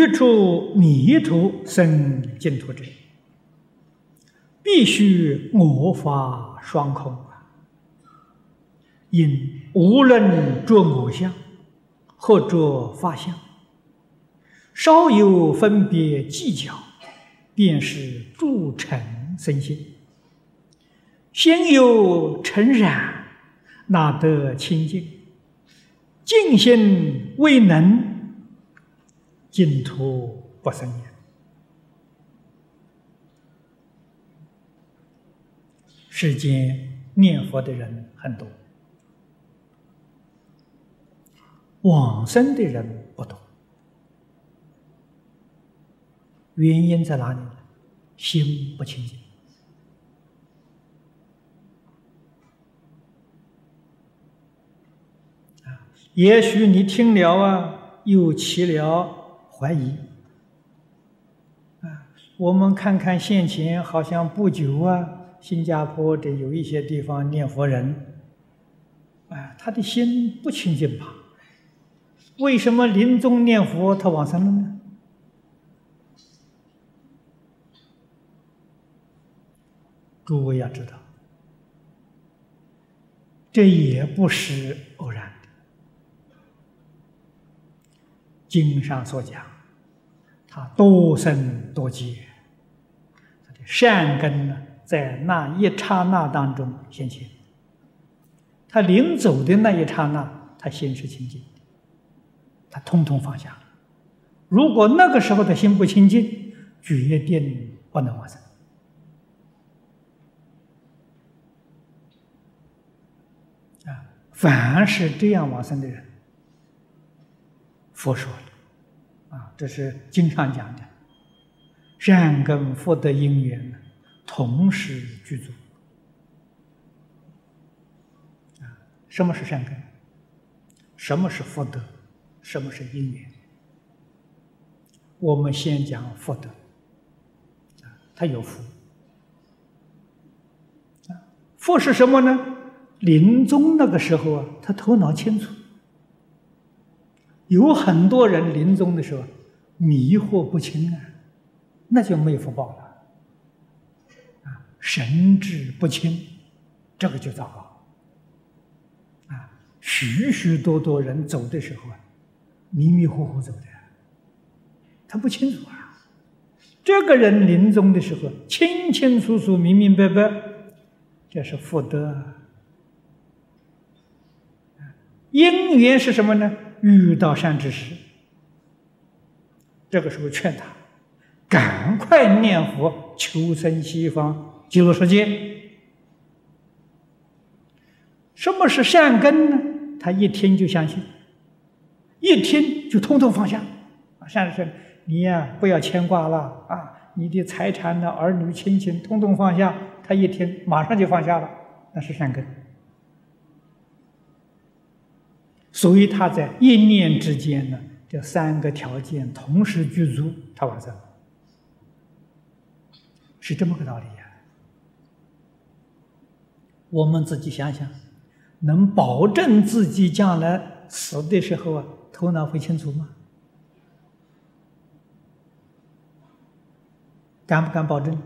欲出迷途生净土者，必须我法双空啊！因无论着我相，或着法相，稍有分别计较，便是诸尘生心。心有尘染，哪得清净？净心未能。净土不生也。世间念佛的人很多，往生的人不多。原因在哪里？心不清净！也许你听了啊，又起了。怀疑啊！我们看看现前，好像不久啊，新加坡的有一些地方念佛人，啊，他的心不清净吧？为什么临终念佛他往生了呢？诸位要知道，这也不是偶然。经上所讲，他多生多劫，他的善根呢，在那一刹那当中显现。他临走的那一刹那，他心是清净的，他通通放下。如果那个时候的心不清净，决定不能往生。啊，凡是这样往生的人。佛说的，啊，这是经常讲的，善根福德因缘同时具足。啊，什么是善根？什么是福德？什么是因缘？我们先讲福德，啊，他有福，啊，福是什么呢？临终那个时候啊，他头脑清楚。有很多人临终的时候迷惑不清啊，那就没福报了啊，神志不清，这个就糟糕啊。许许多多人走的时候啊，迷迷糊糊走的，他不清楚啊。这个人临终的时候清清楚楚、明明白白，这是福德。因缘是什么呢？遇到善知识，这个时候劝他赶快念佛求生西方极乐世界。什么是善根呢？他一听就相信，一听就通通放下。啊，善知识，你呀不要牵挂了啊！你的财产呢、儿女亲情，通通放下。他一听，马上就放下了，那是善根。所以他在一念之间呢，这三个条件同时具足，他完成，是这么个道理呀。我们自己想想，能保证自己将来死的时候啊，头脑会清楚吗？敢不敢保证？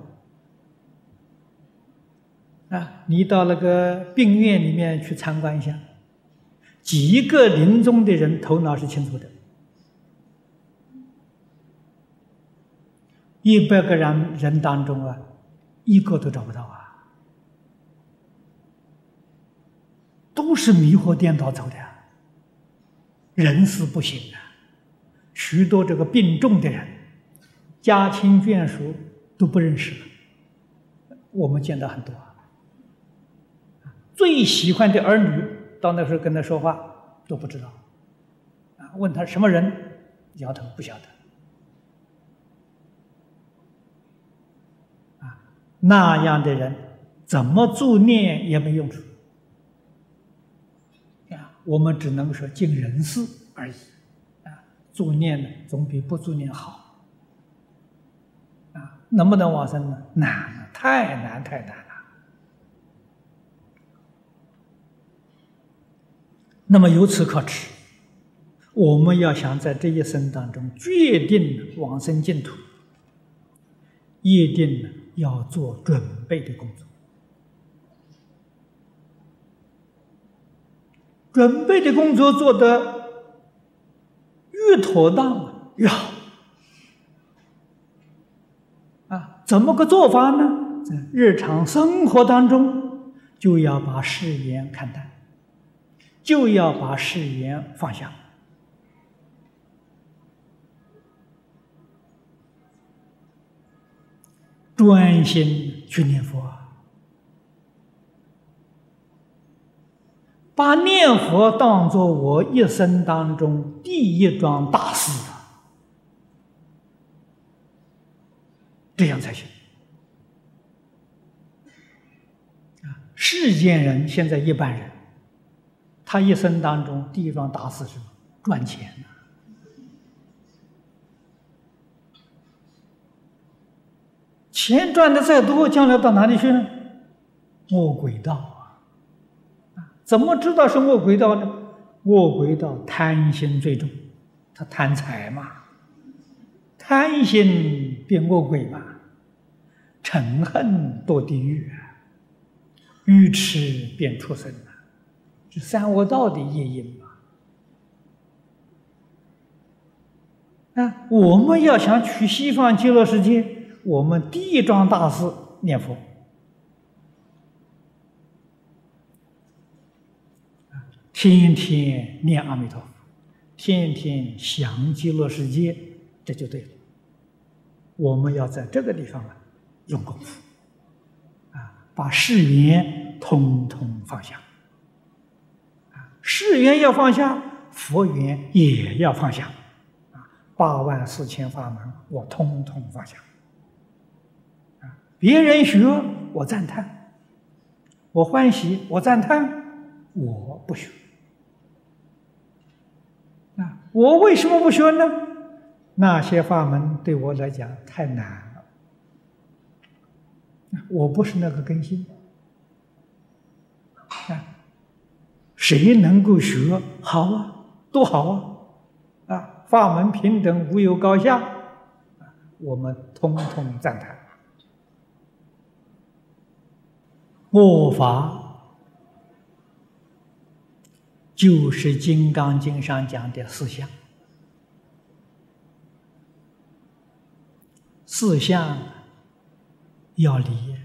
啊，你到那个病院里面去参观一下。几个临终的人头脑是清楚的，一百个人人当中啊，一个都找不到啊，都是迷惑颠倒走的，人是不行啊，许多这个病重的人，家亲眷属都不认识了，我们见到很多啊，最喜欢的儿女。到那时候跟他说话都不知道，啊，问他什么人，摇头不晓得，啊，那样的人怎么助念也没用处，啊，我们只能说尽人事而已，啊，助念呢总比不助念好，啊，能不能往生呢？难，太难，太难。那么由此可知，我们要想在这一生当中决定往生净土，一定要做准备的工作。准备的工作做得越妥当越好。啊，怎么个做法呢？在日常生活当中，就要把誓言看淡，就要把誓言放下。专心去念佛，把念佛当做我一生当中第一桩大事，这样才行。啊，世间人现在一般人，他一生当中第一桩大事是？赚钱。钱赚的再多，将来到哪里去呢？恶鬼道啊！怎么知道是恶鬼道呢？恶鬼道贪心最重，他贪财嘛，贪心变恶鬼嘛，嗔恨堕地狱，愚痴变畜生！是三恶道的业因嘛。啊，我们要想去西方极乐世界。我们第一桩大事念佛，天天念阿弥陀佛，天天想极乐世界，这就对了。我们要在这个地方啊用功夫，啊，把誓言通通放下，啊，誓言要放下，佛缘也要放下，啊，八万四千法门我通通放下。别人学我赞叹，我欢喜我赞叹，我不学。啊，我为什么不学呢？那些法门对我来讲太难了，我不是那个根性。啊，谁能够学好啊？多好啊！啊，法门平等，无有高下，我们通通赞叹。恶法就是《金刚经》上讲的四相，四相要离，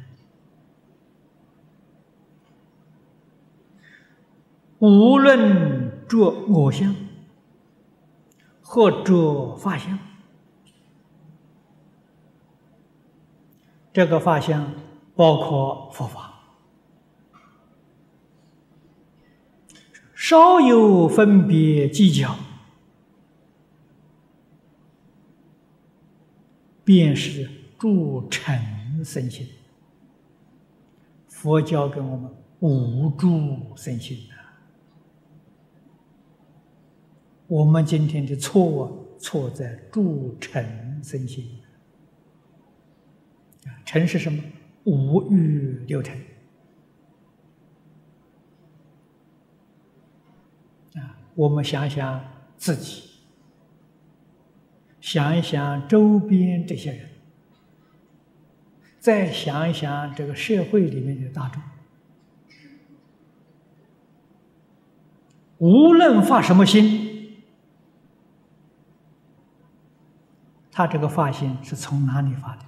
无论着我相或者法相，这个法相包括佛法。稍有分别计较，便是助尘身心。佛教给我们无助身心。我们今天的错误错在助成身心。成是什么？五欲六尘。我们想想自己，想一想周边这些人，再想一想这个社会里面的大众，无论发什么心，他这个发心是从哪里发的？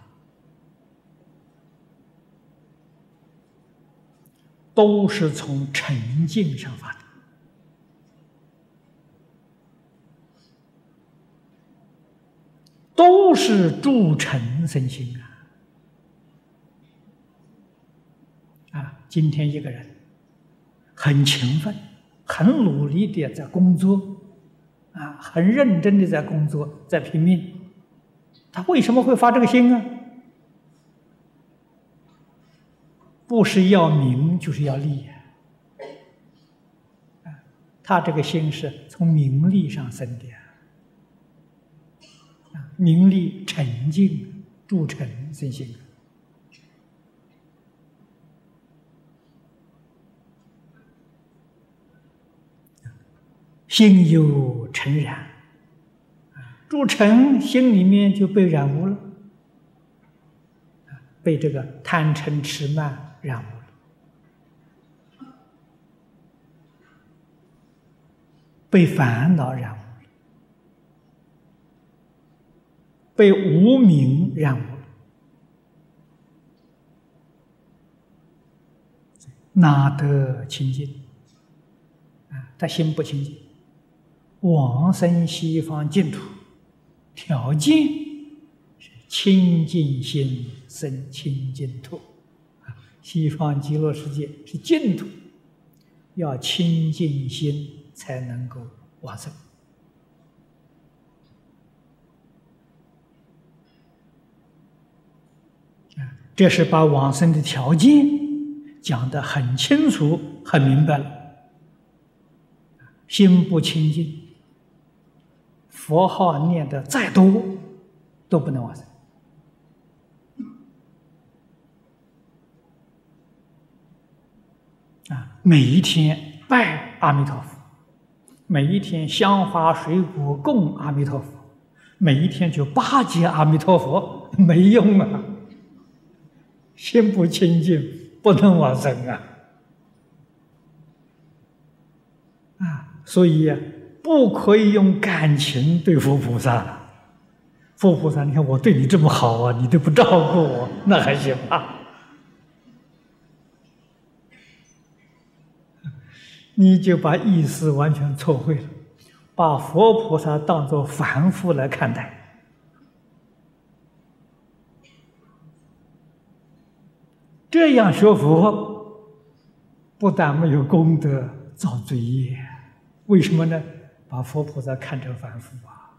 都是从沉静上发的。都是助成身心啊！啊，今天一个人很勤奋、很努力的在工作，啊，很认真的在工作，在拼命，他为什么会发这个心啊？不是要名，就是要利呀！他这个心是从名利上生的。名利沉静，铸成身心。心有诚然，诸尘心里面就被染污了，被这个贪嗔痴慢染污了，被烦恼染污了，被无明染污了，哪得清净？啊，他心不清净。往生西方净土，条件是清净心生清净土。啊，西方极乐世界是净土，要清净心才能够往生。啊，这是把往生的条件讲得很清楚、很明白了。心不清净。佛号念的再多，都不能往生。啊，每一天拜阿弥陀佛，每一天香花水果供阿弥陀佛，每一天就巴结阿弥陀佛，没用啊！心不清净，不能往生啊！啊，所以呀。不可以用感情对付菩萨。佛菩萨，你看我对你这么好啊，你都不照顾我，那还行吗？你就把意思完全错会了，把佛菩萨当作凡夫来看待，这样学佛，不但没有功德，造罪业。为什么呢？把佛菩萨看成凡夫啊，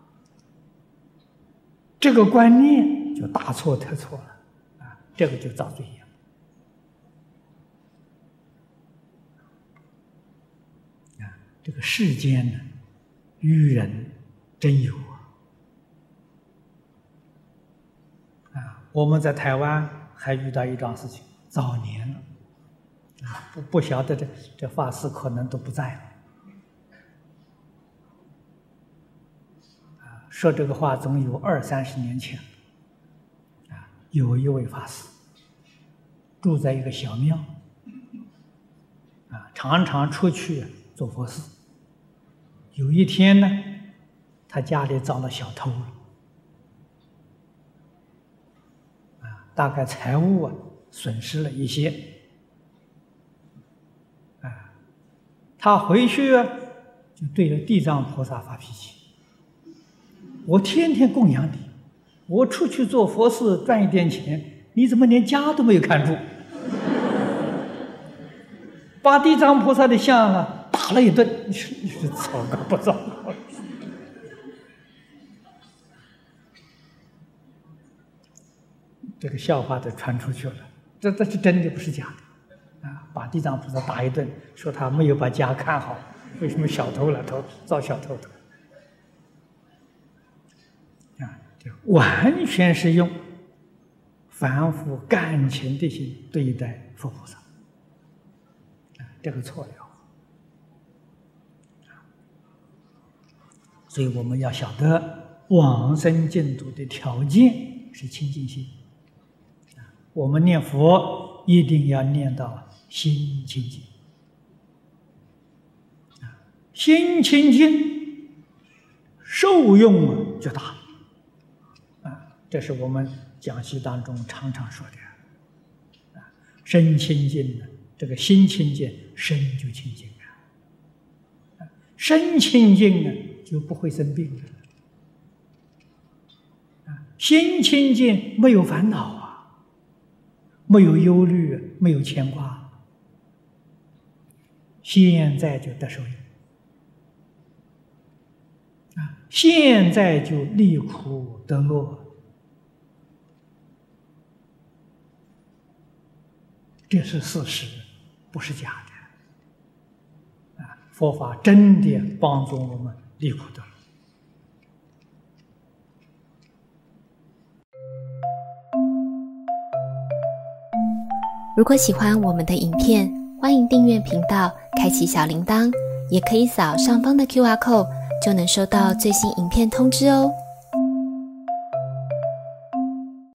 这个观念就大错特错了啊！这个就造罪业啊！这个世间呢，愚人真有啊！啊，我们在台湾还遇到一桩事情，早年了啊，不不晓得这这法师可能都不在了。说这个话总有二三十年前，啊，有一位法师住在一个小庙，啊，常常出去做佛事。有一天呢，他家里遭了小偷了，啊，大概财物啊损失了一些，啊，他回去就对着地藏菩萨发脾气。我天天供养你，我出去做佛事赚一点钱，你怎么连家都没有看住？把地藏菩萨的像啊打了一顿，你说你说糟糕不糟糕？这个笑话都传出去了，这这是真的不是假的啊！把地藏菩萨打一顿，说他没有把家看好，为什么小偷了偷遭小偷偷？完全是用凡夫感情的心对待佛菩萨，啊，这个错了。所以我们要晓得往生净土的条件是清净心，我们念佛一定要念到心清净，心清净，受用就大。这是我们讲习当中常常说的，啊，身清净的，这个心清净，身就清净啊，身清净呢，就不会生病了，心清净没有烦恼啊，没有忧虑，没有牵挂，现在就得受用，啊，现在就离苦得乐。这是事实，不是假的。啊，佛法真的帮助我们离苦得乐。如果喜欢我们的影片，欢迎订阅频道，开启小铃铛。也可以扫上方的 Q R code，就能收到最新影片通知哦。